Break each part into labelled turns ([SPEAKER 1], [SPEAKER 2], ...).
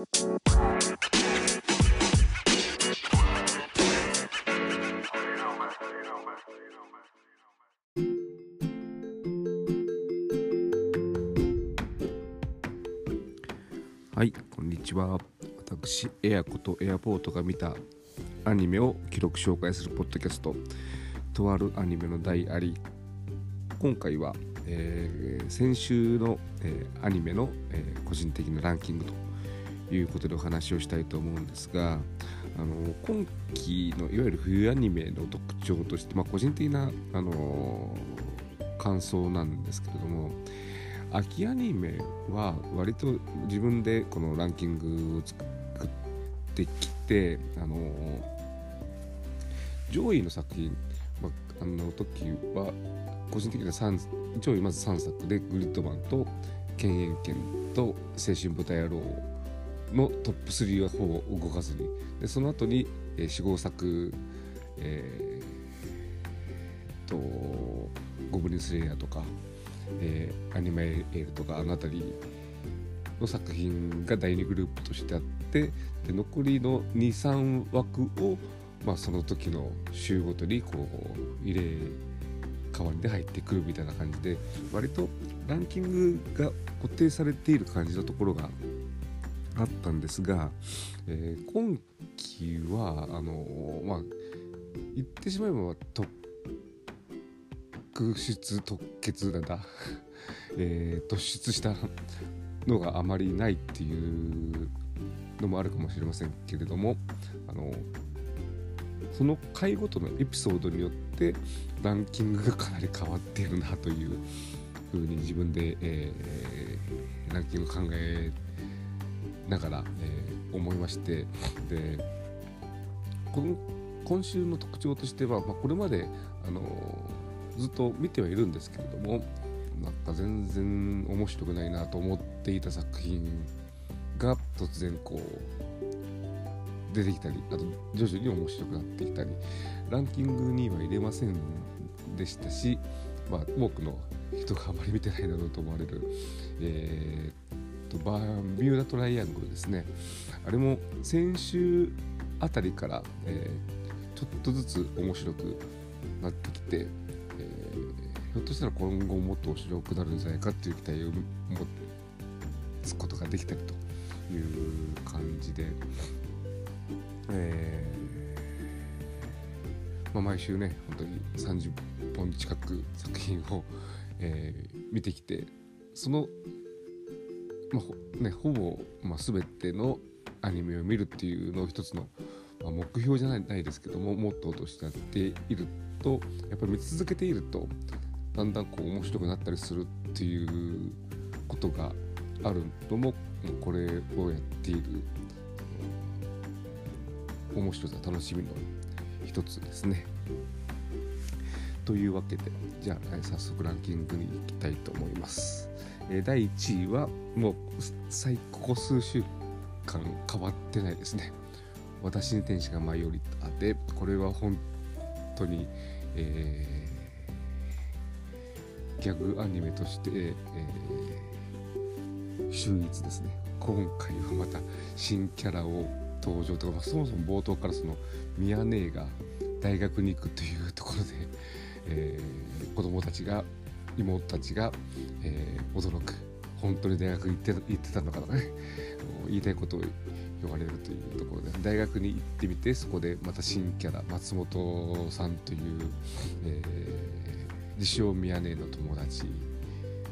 [SPEAKER 1] はいこんにちは。私エアコとエアポートが見たアニメを記録紹介するポッドキャストとあるアニメの大あり。今回は、えー先週の、えーアニメの、えー個人的なランキングということでお話をしたいと思うんですがあの今期のいわゆる冬アニメの特徴として、まあ、個人的な、あの感想なんですけれども秋アニメは割と自分でこのランキングを作ってきて、あの上位の作品、まあ、あの時は個人的には上位まず3作で「グリッドマン」と「犬猿犬」と「青春豚野郎」のトップ3はほぼ動かずに。でその後に、えー、4、5作、えー、と「ゴブリンスレイヤー」とかえーアニメエールとかあの辺りの作品が第2グループとしてあってで残りの23枠を、まあ、その時の週ごとにこう入れ替わりで入ってくるみたいな感じで割とランキングが固定されている感じのところがあったんですが、えー今期はあのまあ言ってしまえば特出特決なんだ、えー突出したのがあまりないっていうのもあるかもしれませんけれどもあのその回ごとのエピソードによってランキングがかなり変わっているなというふうに自分で、えーランキング考えながら、えー思いましてでこの今週の特徴としては、まあ、これまで、あのずっと見てはいるんですけれどもなんか全然面白くないなと思っていた作品が突然こう出てきたりあと徐々に面白くなってきたりランキングには入れませんでしたし、まあ、多くの人があまり見てないだろうと思われる、えー、とバーミューダトライアングルですね。あれも先週あたりから、えーちょっとずつ面白くなってきて、えーひょっとしたら今後もっと面白くなるんじゃないかっていう期待を持つことができたりという感じで、えーまあ、毎週ね本当に30本近く作品を、えー見てきてその、まあほね、ほぼ、まあ、全てのアニメを見るっていうのを一つの、まあ、目標じゃないないですけどもモットーとしてやっているとやっぱり見続けているとだんだんこう面白くなったりするっていうことがあるのもこれをやっている面白さ楽しみの一つですね。というわけでじゃあ早速ランキングに行きたいと思います。え第1位はもう最ここ数週間変わってないですね。私に天使が舞い降りたでこれは本当に、えーギャグアニメとして、えー秀逸ですね今回はまた新キャラを登場とか、まあそもそも冒頭からそのミヤ姉が大学に行くというところで、えー子供たちが妹たちが、えー驚く。本当に大学行って行ってたのかとかね。言いたいことを言われるというところで大学に行ってみてそこでまた新キャラ松本さんという、えー自称宮根の友達、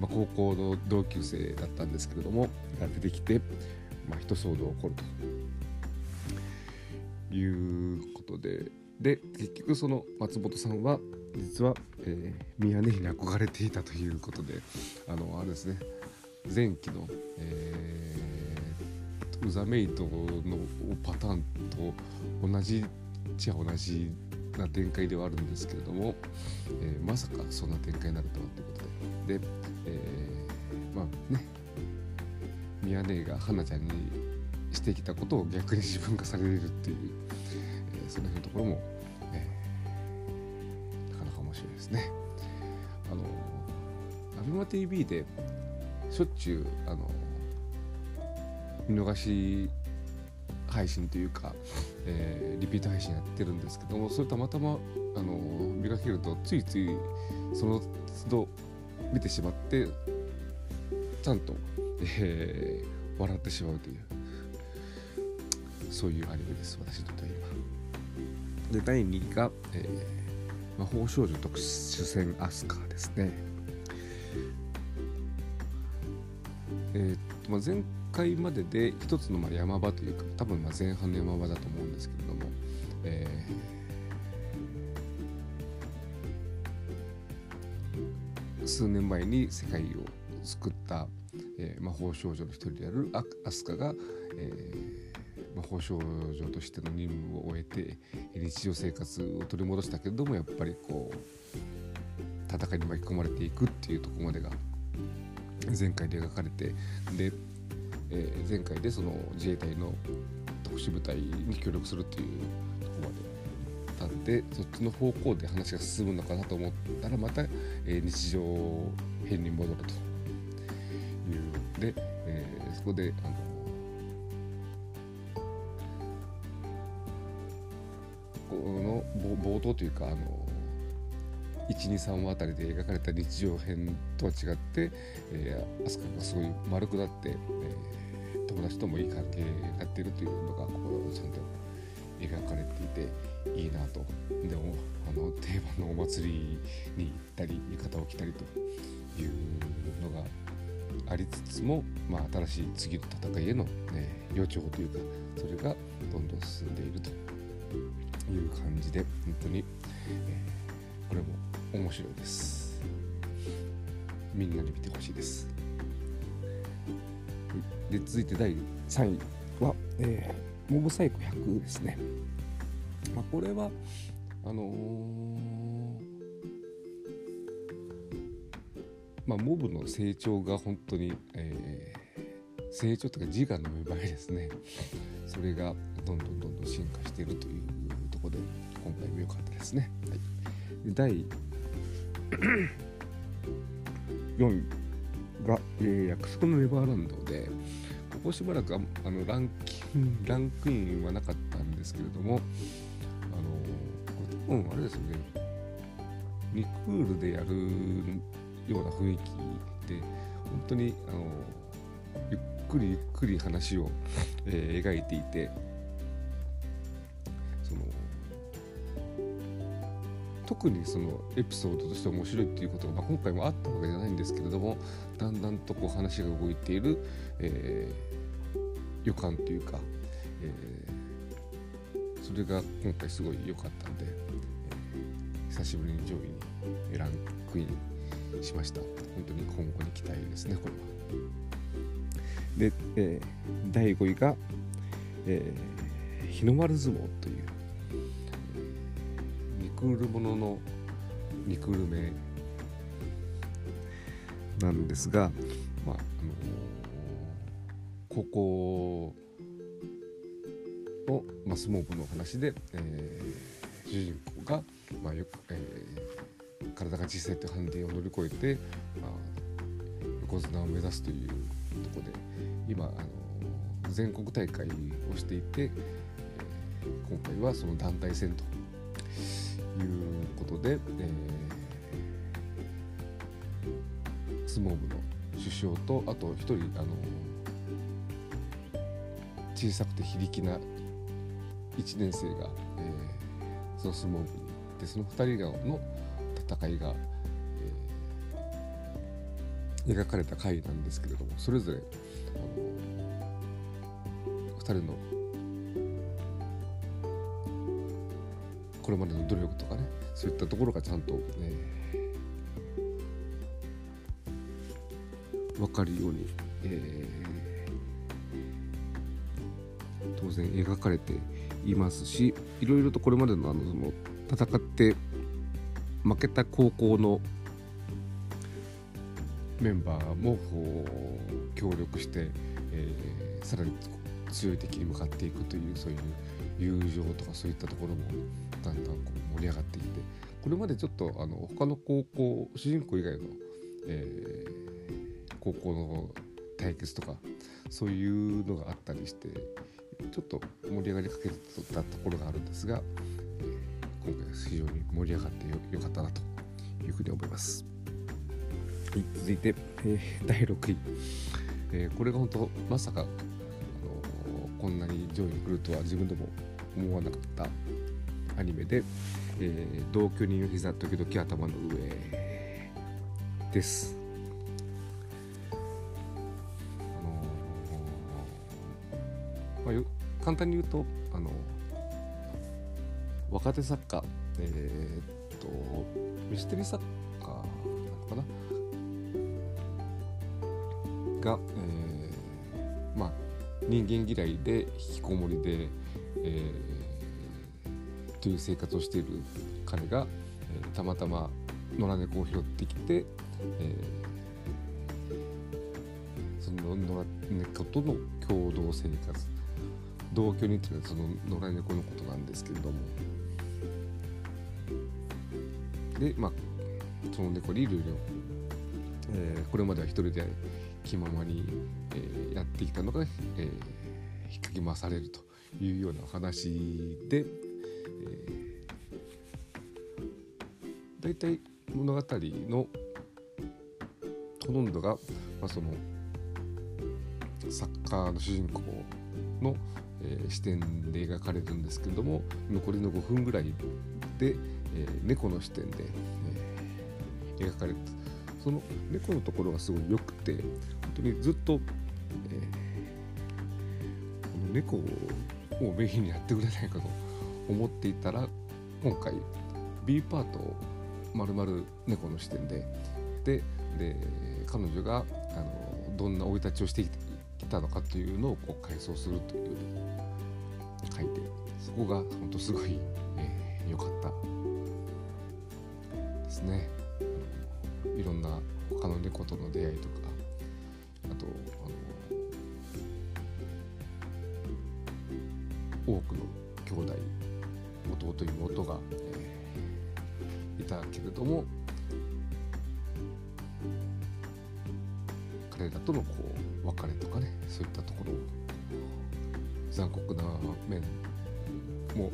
[SPEAKER 1] まあ、高校の同級生だったんですけれどもが出てきて、まあ、一騒動起こるということでで結局その松本さんは実は、えー、宮根に憧れていたということであのあれですね前期の、えー、ウザメイトのパターンと同じじゃ同じな展開ではあるんですけれども、えーまさかそんな展開になるとはということで。で、えーまあね宮根が花ちゃんにしてきたことを逆に自分がされるっていう、えーその辺のところも、マ t v でしょっちゅうあの見逃し配信というか、えー、リピート配信やってるんですけどもそれたまたまあの見かけるとついついその都度見てしまってちゃんと、えー、笑ってしまうというそういうアニメです私にとっては今。で第2位が、えー、魔法少女特殊戦アスカーですね。えー、っとまあ、前回までで一つのまあ山場というか多分まあ前半の山場だと思うんですけれども、えー、数年前に世界を救った、えー、魔法少女の一人であるアスカが、えー、魔法少女としての任務を終えて日常生活を取り戻したけれどもやっぱりこう戦いに巻き込まれていくっていうところまでが前回で描かれてでえー、前回でその自衛隊の特殊部隊に協力するっていうとこまでたんでそっちの方向で話が進むのかなと思ったらまた、えー、日常編に戻るという。で、えー、そこであのこの冒頭というかあの123話あたりで描かれた日常編とは違って、えー、飛鳥がすごい丸くなって、えー友達ともいい関係になっているというのがここちゃんと描かれていていいなとでもあの定番のお祭りに行ったり浴衣を着たりというのがありつつも、まあ、新しい次の戦いへの、ね、予兆というかそれがどんどん進んでいるという感じで本当に、えー、これも面白いですみんなに見てほしいですで続いて第3位は、えー、モブサイコ100ですね。まあ、これはあのー、まあ、モブの成長が本当に、えー、成長というか自我の芽生えですねそれがどんどんどんどん進化しているというところで今回も良かったですね。はい、で第 4位。が、えー、約束のネバーランドで、ここしばらくあのランキンランクインはなかったんですけれども、あのこれ多分あれですよね、リクールでやるような雰囲気で、本当にあのゆっくりゆっくり話を、えー、描いていて、特にそのエピソードとして面白いっていうことが、まあ、今回もあったわけじゃないんですけれどもだんだんとこう話が動いている、えー、予感というか、えー、それが今回すごい良かったんで、えー、久しぶりに上位にランクインしました本当に今後に期待ですねこれは。で、えー、第5位が、えー、日の丸相撲というクールもののリクール名なんですが、まああの高校の、まあ、相撲部の話で、えー、主人公が、まあよくえー、体が小さいというハンディを乗り越えて、まあ、横綱を目指すというところで今、あの全国大会をしていて、えー、今回はその団体戦ということで、えー、相撲部の首相とあと一人あの小さくて非力な1年生が、えー、その相撲部に行ってその2人がの戦いが、えー、描かれた回なんですけれどもそれぞれあの2人のこれまでの努力とかねそういったところがちゃんと、えー、分かるように、えー、当然描かれていますしいろいろとこれまでのあのその戦って負けた高校のメンバーも協力して、えー、さらに強い敵に向かっていくというそういう友情とかそういったところもだんだんこう盛り上がっていってこれまでちょっとあの他の高校主人公以外の、えー、高校の対決とかそういうのがあったりしてちょっと盛り上がりかけてたところがあるんですが、えー、今回は非常に盛り上がってよかったなというふうに思います。はい、続いて、えー、第6位、えー、これが本当まさか、こんなに上位に来るとは自分でも思わなかったアニメで「えー、同居人の膝時々頭の上」です。あのー、まあ、簡単に言うとあの若手作家えー、っとミステリー作家なのかな？が、えー、人間嫌いで引きこもりで、えー、という生活をしている彼が、えー、たまたま野良猫を拾ってきて、えー、その野良猫との共同生活。同居にというのはその野良猫のことなんですけれども。でまあその猫にいろいろ、え、これまでは一人で気ままに、ってきたのが、えー、引っかき回されるというようなお話で、えー、大体物語のほとんどが、まあ、そのサッカーの主人公の、えー、視点で描かれるんですけれども残りの5分ぐらいで、えー、猫の視点で、えー、描かれるその猫のところがすごい良くて本当にずっと、えー、この猫をメインにやってくれないかと思っていたら今回 B パートをまるまる猫の視点ででで彼女があのどんな生い立ちをしてきたのかというのをこう回想するという書いてそこが本当すごい良、えー、かったですね。いろんな他の猫との出会いとか多くの兄弟弟妹が、えー、いたけれども彼らとのこう別れとかねそういったところ残酷な面も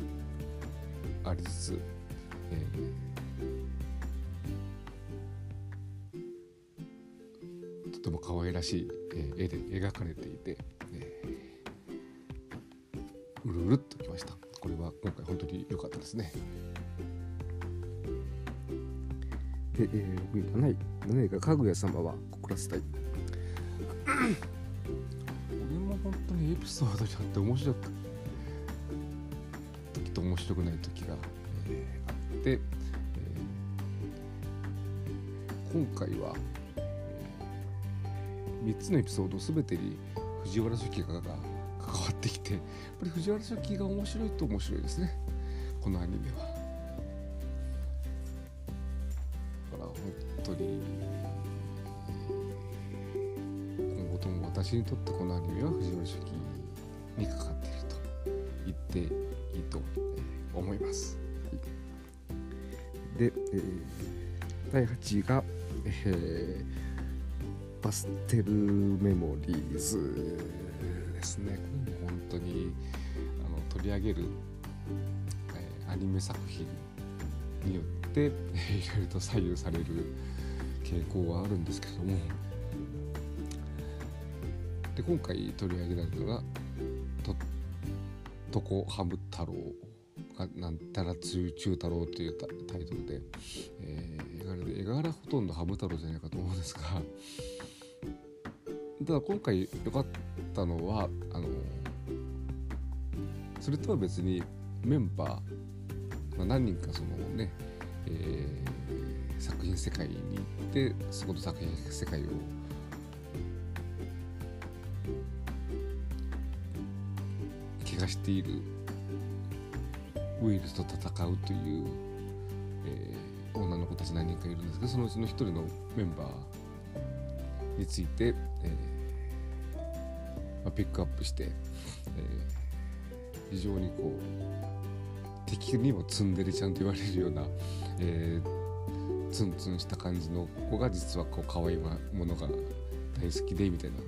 [SPEAKER 1] ありつつ、えー、とても可愛らしい、絵で描かれていて、えー、うるうるっときました。これは今回本当に良かったですね。で、えー、7位7位がかぐや様は告らせたい。俺も本当にエピソードにあって面白く時と面白くない時が、えー、あって、えー、今回は、えー、3つのエピソード全てに藤原初期がってきて やっぱり藤原初期が面白いと面白いですねこのアニメは。だから本当に今後とも私にとってこのアニメは藤原初期にかかっていると言っていいと思います。で、えー、第8位が、えー、パステルメモリーズですね。当にあの取り上げる、えー、アニメ作品によって、いろいろと左右される傾向はあるんですけども。で今回取り上げられるのが「とこハム太郎」がなんたら中中太郎というタイトルで、えー、絵柄ほとんどハム太郎じゃないかと思うんですが。ただ今回良かったのはあのそれとは別にメンバー、まあ、何人かそのね、えー、作品世界に行ってそこの作品世界を怪我しているウイルスと戦うという、えー、女の子たち何人かいるんですけどそのうちの一人のメンバーについて、えーまあ、ピックアップして、えー、非常にこう敵にもツンデレちゃんと言われるような、えー、ツンツンした感じの子が実はこう可愛いものが大好きでみたいなと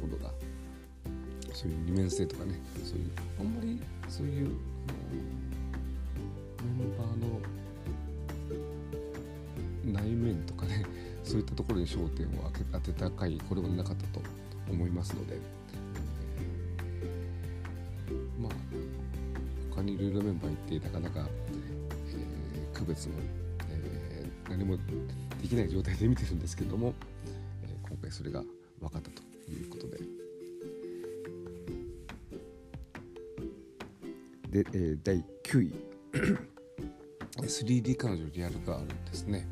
[SPEAKER 1] ころがそういう二面性とかねそういうあんまりそういうメンバーの内面とかねそういったところに焦点を当てた回これまでなかったと思いますので、ろいろメンバーいてなかなか、えー、区別も、えー、何もできない状態で見てるんですけども、えー、今回それが分かったということで。で、えー、第9位。3D 彼女リアルガールですね。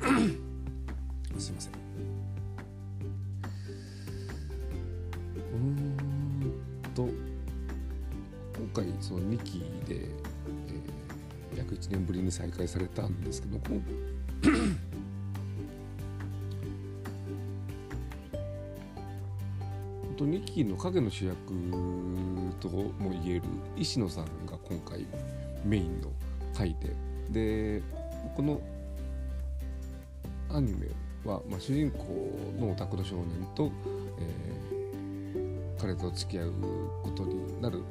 [SPEAKER 1] すいませんうん。えー、約1年ぶりに再開されたんですけどこのと2期の影の主役とも言える石野さんが今回メインの回ででこのアニメは、まあ、主人公のオタクの少年と、えー、彼と付き合うことになる、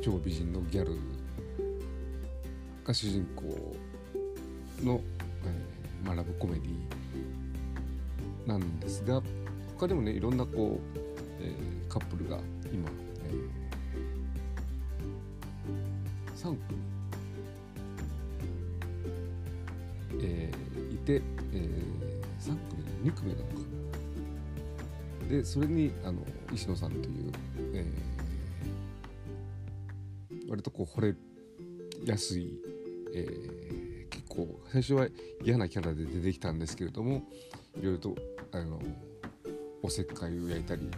[SPEAKER 1] 超美人のギャルが主人公の、えーまあ、ラブコメディなんですが他でもねいろんなこう、えー、カップルが今、えー、3組、えー、いて、えー、3組2組なのか。でそれにあの石野さんという、えー、割とこう惚れやすい、えー、結構最初は嫌なキャラで出てきたんですけれどもいろいろとあのおせっかいを焼いたり、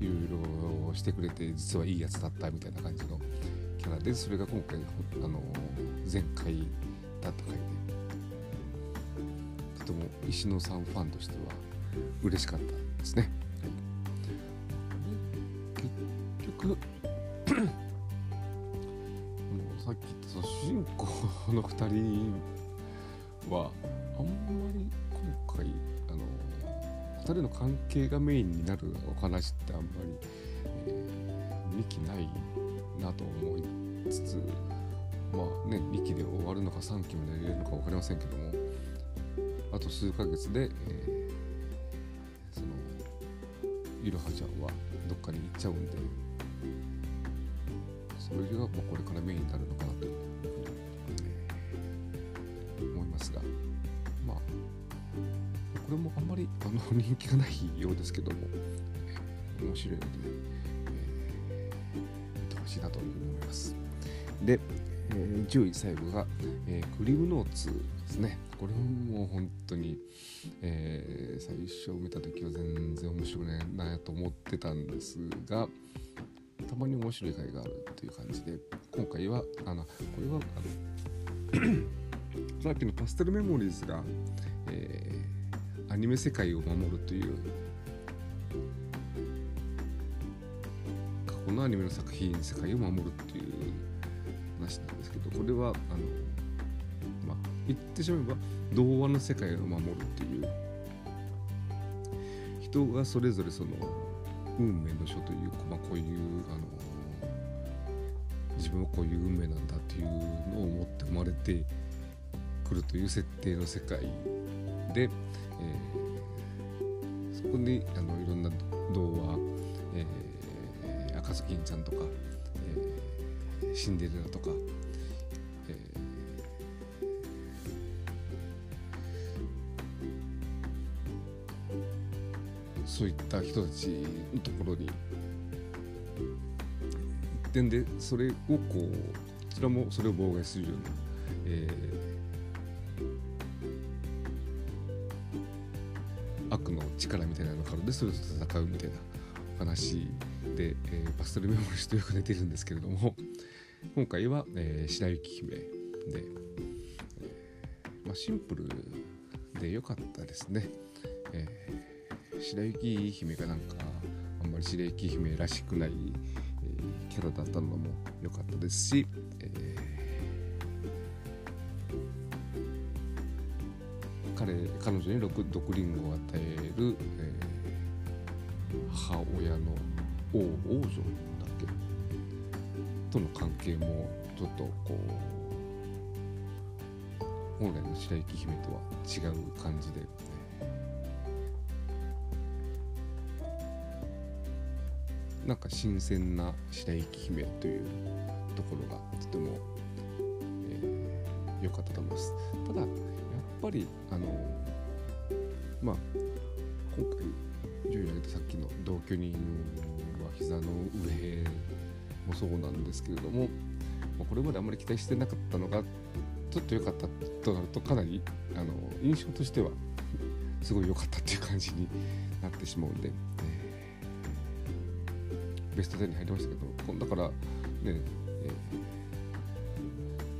[SPEAKER 1] えー、いろいろしてくれて実はいいやつだったみたいな感じのキャラでそれが今回あの前回だった回でとても石野さんファンとしては嬉しかったですね。結局さっき言ったその主人公の2人はあんまり今回あの2人の関係がメインになるお話ってあんまり、えー、2期ないなと思いつつまあね2期で終わるのか3期まで入れるのか分かりませんけどもあと数ヶ月で、えー、そのいろはちゃんはどっかに行っちゃうんでそれがまあこれからメインになるのかなという風に。思いますがまあこれもあんまりあの人気がないようですけども、面白いので、えー、見てほしいなというふうに思いますで、えー、10位最後が、えー、クリムノーツですねこれももう本当に、えー、最初見た時は全然面白くないなと思ってたんですがたまに面白い回があるという感じで今回はあのこれはあのさっきのパステルメモリーズが、えー、アニメ世界を守るという過去のアニメの作品世界を守るっていう話なんですけどこれはあのまあ言ってしまえば童話の世界を守るっていう人がそれぞれその運命の書という、まあ、こういうあの自分はこういう運命なんだっていうのを持って生まれて来るという設定の世界で、えー、そこにあのいろんな童話、えー、赤ずきんちゃんとか、えー、シンデレラとか、そういった人たちのところに一点でそれをこうこちらもそれを妨害するような、えー、悪の力みたいなのがあるんでそれと戦うみたいな話で、えー、パステルメモリーとよく出てるんですけれども今回は、えー、白雪姫で、えーまあ、シンプルで良かったですね、えー、白雪姫がなんかあんまり白雪姫らしくない、えー、キャラだったのも良かったですし、えー、彼彼女に毒リンゴを与える、えー、母親の王王女だっけ？との関係もちょっとこう本来の白雪姫とは違う感じで、なんか新鮮な白雪姫というところがとても良、えー、かったと思います。ただやっぱりあのまあ今回順位を上げたさっきの同居人は膝の上もそうなんですけれどもこれまであんまり期待してなかったのがちょっと良かったとなるとかなりあの印象としてはすごい良かったっていう感じになってしまうんで、えー、ベスト10に入りましたけどだからね、え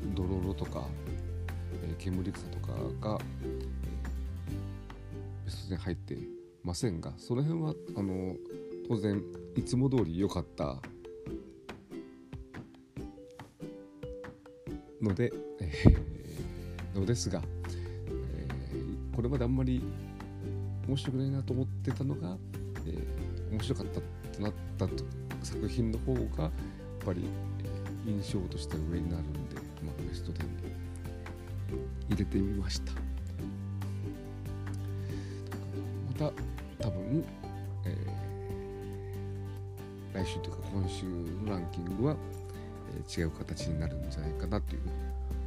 [SPEAKER 1] ー、ドロロとか、えー、煙草とかが、えー、ベスト10入ってませんがその辺はあの当然いつも通り良かったので、えー、のですが、えー、これまであんまり面白くないなと思ってたのが、えー、面白かったとなった作品の方がやっぱり、印象としては上になるんで、まあ、ベスト10に入れてみました。また多分、えー、来週というか今週のランキングはえ違う形になるんじゃないかなという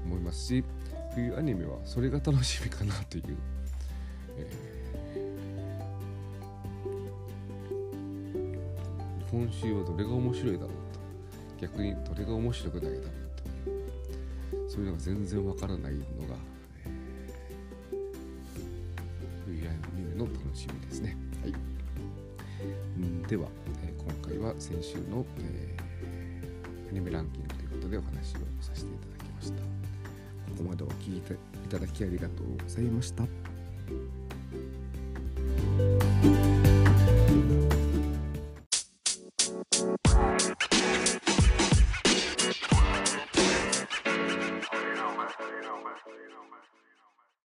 [SPEAKER 1] 思いますし冬アニメはそれが楽しみかなという、今週はどれが面白いだろうと逆にどれが面白くないだろうとそういうのが全然わからないのが、えー、冬アニメの楽しみですね。はい、では、えー、今回は先週の、えーアニメランキングということでお話をさせていただきました。ここまでお聴きいただきありがとうございました。